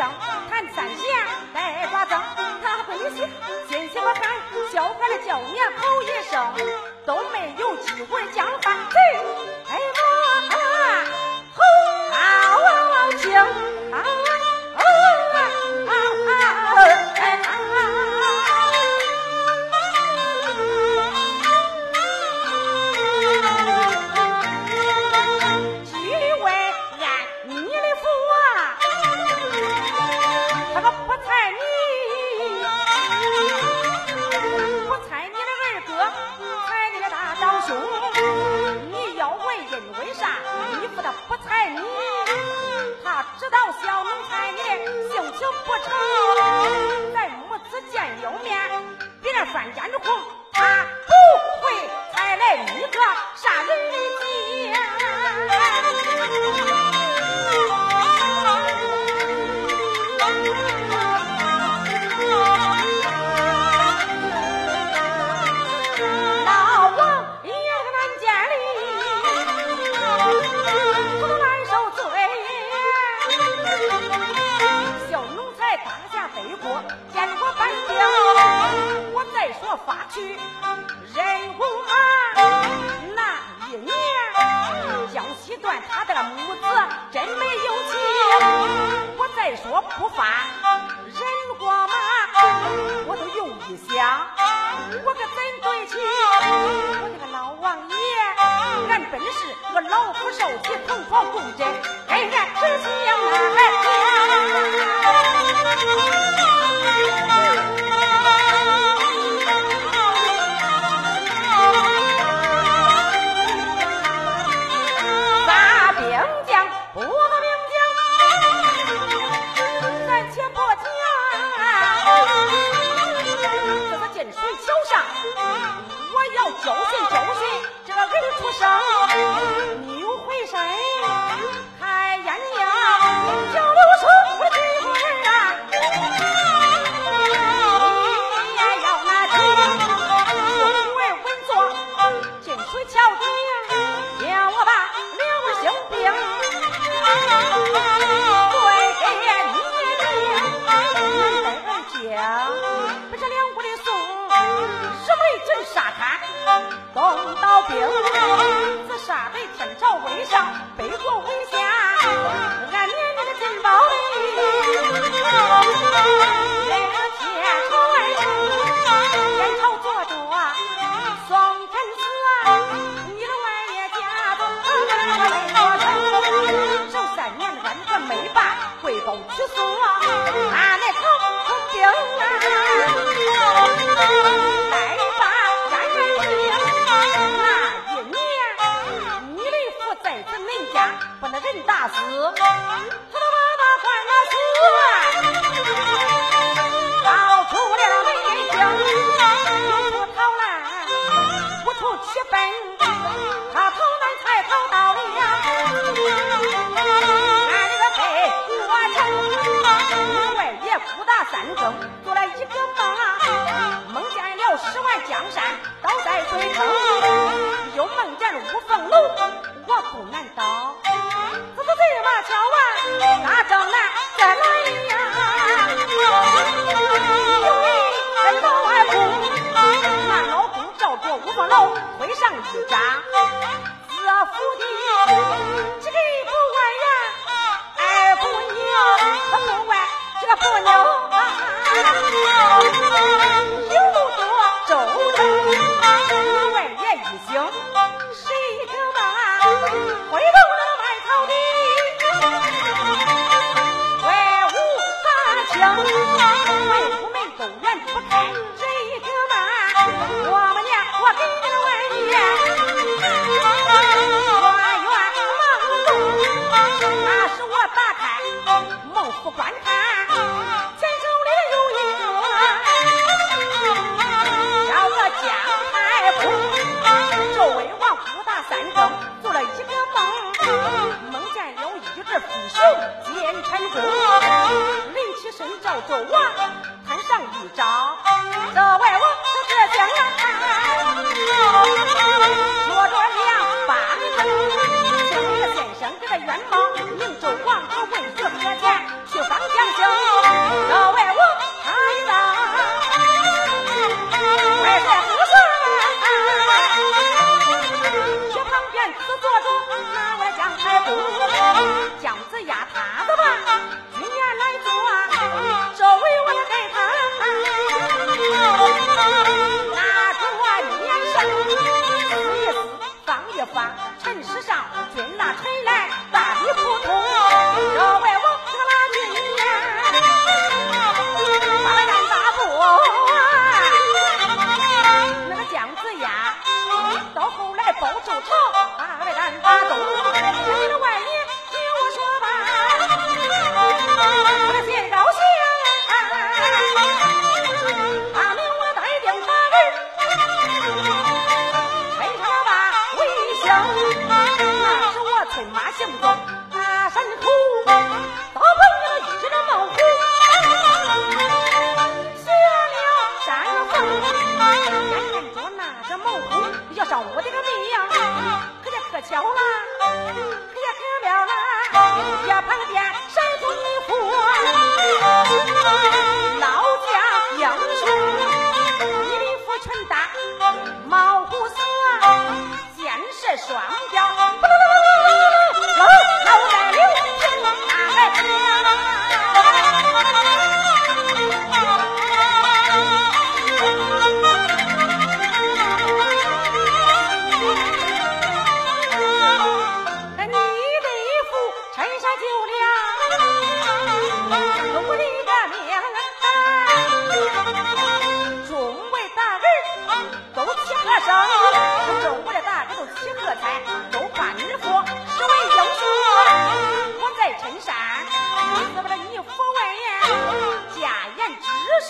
声，三下来抓灯，他不理睬，心情我喊，叫唤了叫娘吼一声，都没有机会讲饭。Oh. 同床共枕恩怨知情大兵将。不将且这个水桥上我要教训教训这个人出生。这沙滩，董道兵，自杀在天朝围上，北国为下。俺念你的金宝令，朝，天朝做主啊，宋，你爷家。三年的没，贵去，俺。那人大死，他都把那换儿死，到处了没枪，不逃难，不出去奔，他逃难才逃到了。俺这个在国城外也苦打三更，做了一个梦，梦见了十万江山倒在水城，又梦见了五凤楼，我苦难倒。谁把桥啊，那正南在哪里呀？有位老外公，那老公叫着五毛楼，回上一章，子福的，这个不外呀，外公牛，他不外这福牛，有做周正，外爷一醒睡着吧，回头。反看。前手里有一个叫我江海空，这魏王福大三更做了一个梦，梦见了一只飞熊奸臣中，临起身照做王，摊上一招，这位。我的个妹呀，可也可巧了，可也可妙了，也碰见？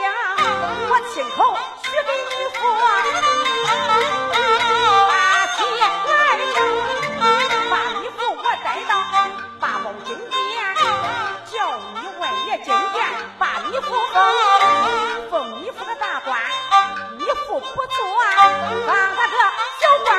将我亲口许给你父，把钱来，把你父我带到八宝金殿，叫你问爷金殿，把你父封你父个大官，你父不做，当了个小官。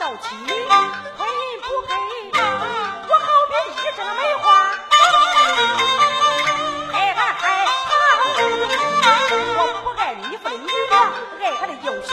斗鸡黑不黑我好比一枝梅花爱哈爱哈我不爱你的女王爱哈的英雄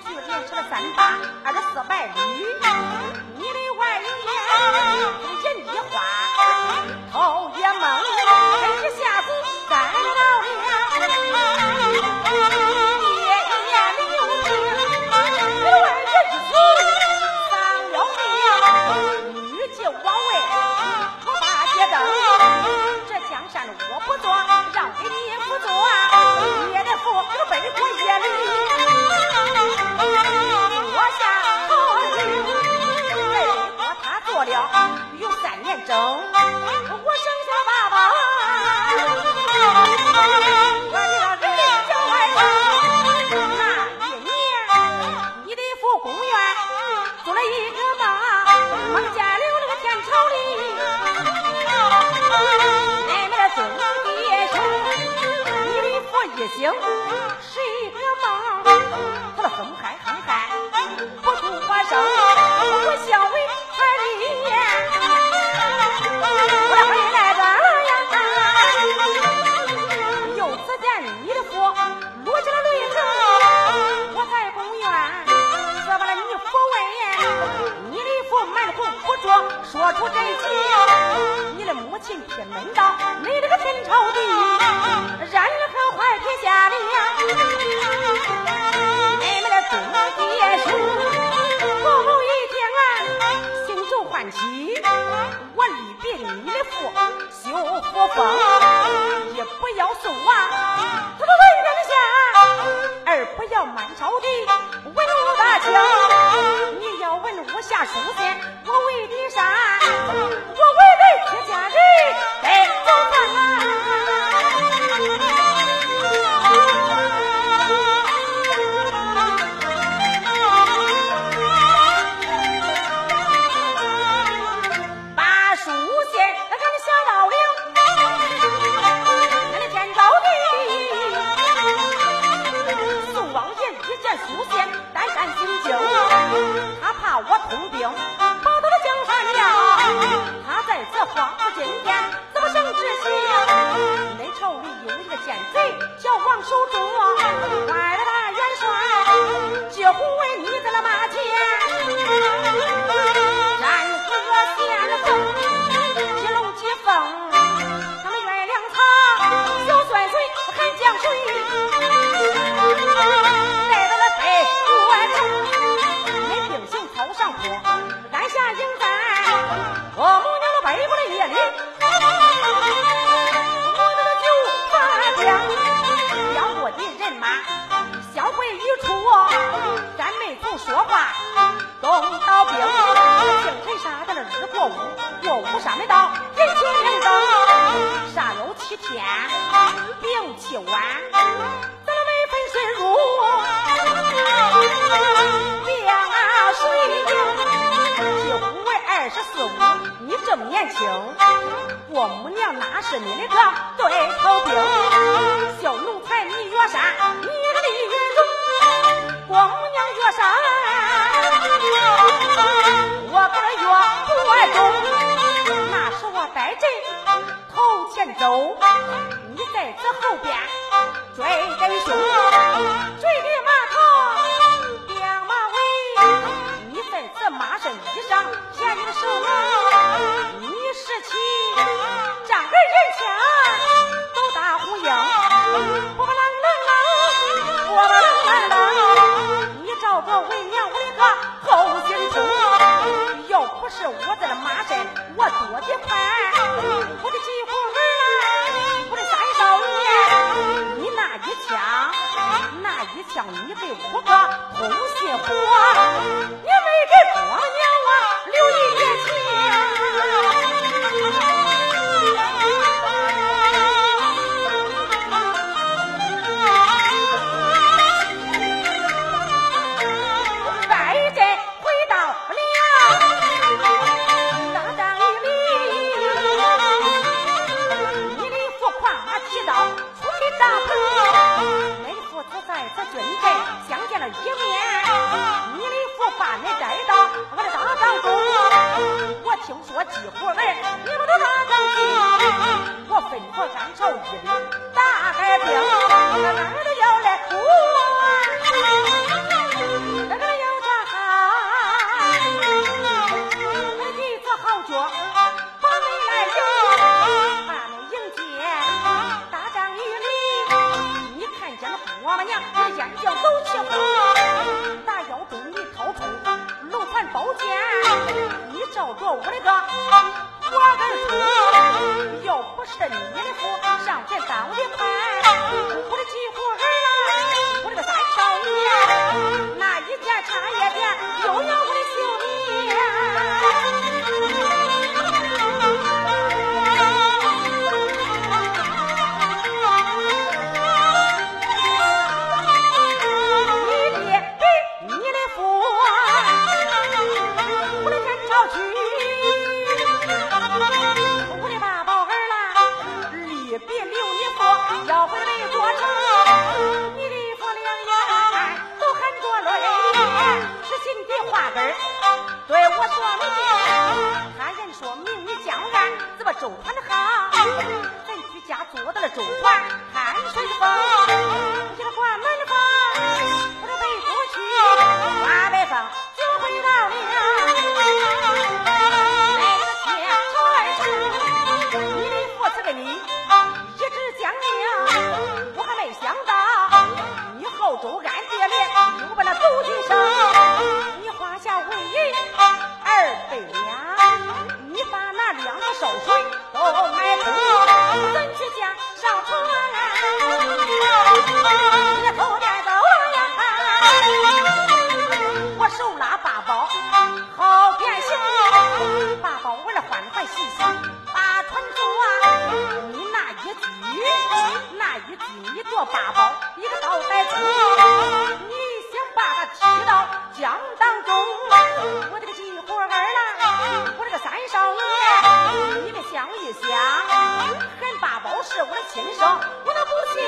就连吃了三把二十四拜绿你的外爷眼一花头也蒙一下子干到了夜夜流足了丧了命这江山我不做让给你不做你的父和碑不我这个人一年你的公做了一个梦梦见个的兄弟你的一是一个梦他的分还你的母亲天门道你这个天朝地然后坏天下了你们的公爹叔父母一听啊心中欢喜我立定你的父修佛法一不要送王他就随便的下二不要满朝的文武大将。你要问武下书信小黄守忠，来了大元帅，几护卫你的那马前。然和先锋，一龙疾风，他们月亮舱，小酸水还江水，来到了北国城，你兵行头上坡，俺下营寨，我母娘的北国的夜里。不说话，东倒兵扭，净吹啥的了日过午，又不啥没到，人情明灯，煞有七天，病七晚，得了没分身如两水晶，几乎为二十四五，你正年轻，我母娘哪是你的个对头兵，小奴才你越杀，你个。我母娘越山。我个月不爱中，那是我带阵头前走，你在这后边追真凶，追的马头两马尾，你在这马身衣上牵你的手，你拾起丈二人枪都打呼鹰，波浪浪浪，波浪浪浪，你照着为娘我的个后心中。要不是我在那马身，我躲得快，我的几户儿，我的三少爷，你那一枪，那一枪，你被五个偷心活，你没给婆娘啊留一点情我吩咐安朝一里大海兵，俺都要来哭，那个要战喊，我的弟子好脚把门来迎，把门迎接大帐雨里，你看见了我们娘。眼睛走起火，大腰中你掏出龙盘宝剑，你照着我的个我儿出，要不是你的福上前当的牌，我的几户儿啊，我这个三少爷，那一点差一点又要我是心的话根对我说了。他人说明你将南怎么周团的好，咱居家做到了周团，看顺风，一个关门。下为人二百两。你把那两个烧水都买足，咱去家上船。你后边走呀，我手拉八宝好变形，八宝为了欢欢喜喜把船坐。你那一举，那一举，你夺八宝一个倒带子，你想把他踢到江，我这个急火儿啦，我这个三。少爷，你们想一想，韩八宝是我的亲生，我能不信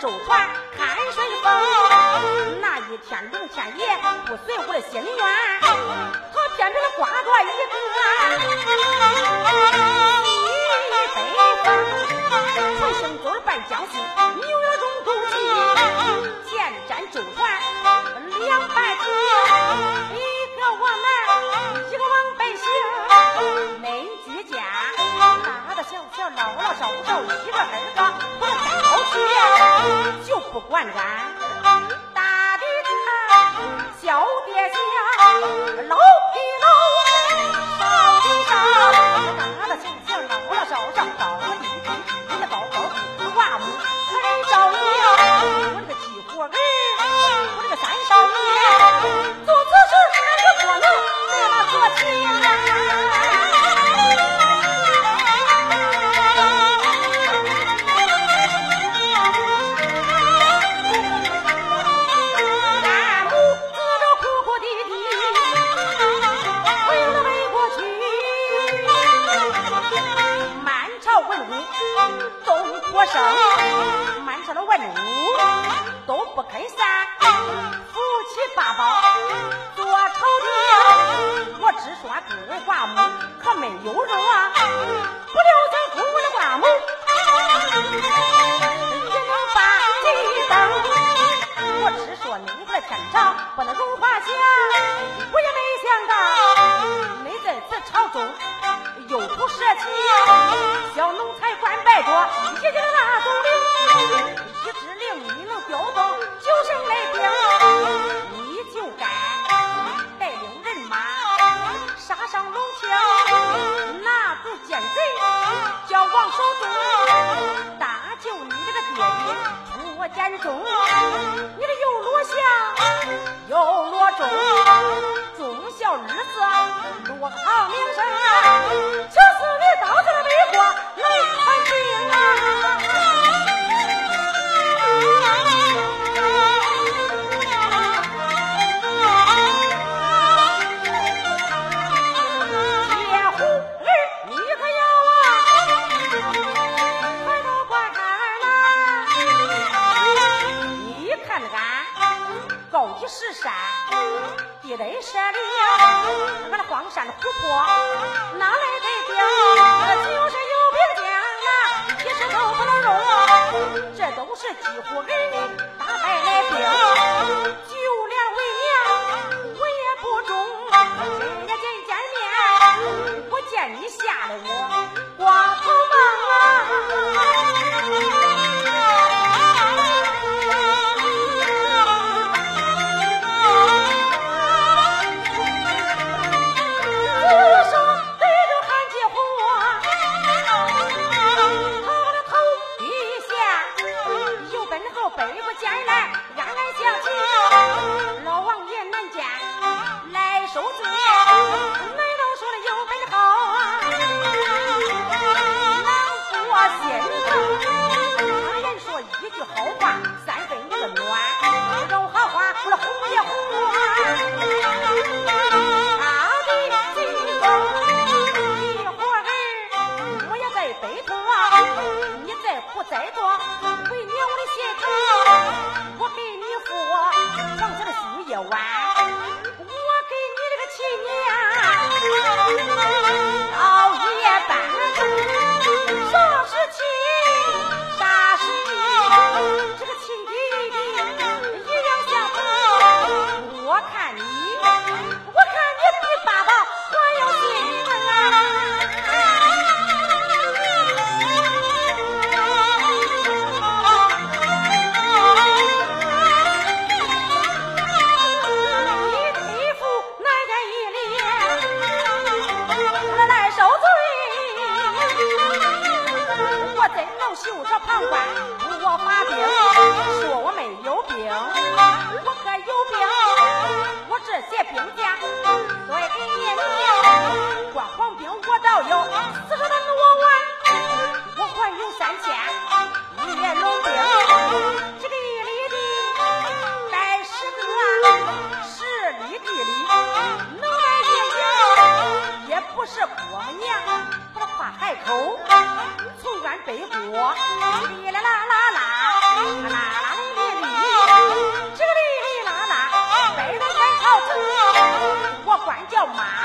周团看顺风，那一天龙天爷不随我的心愿，他偏偏刮着一个西北风，从星堆办江西，牛月中斗气，见战周团两百找不着一个儿子，不能挑剔，就不管咱。大的大，小的小，老的老，少的少，他的亲戚老了少，找了着。小奴才管拜多，一这个大总领，一指令你能调动九省来兵，你就该带领人马杀上龙庭，拿住奸贼叫王守忠，搭救你这个爹爹出我家中，你这又落下又落忠，忠孝日子落好名声。你管是山，地雷射的，俺那荒山湖泊哪来的兵？就是有兵将啊，一时都不能容。这都是几乎人你打败来兵。就连为娘，我也不中。今天见见面，不见你吓得我光头梦啊。马。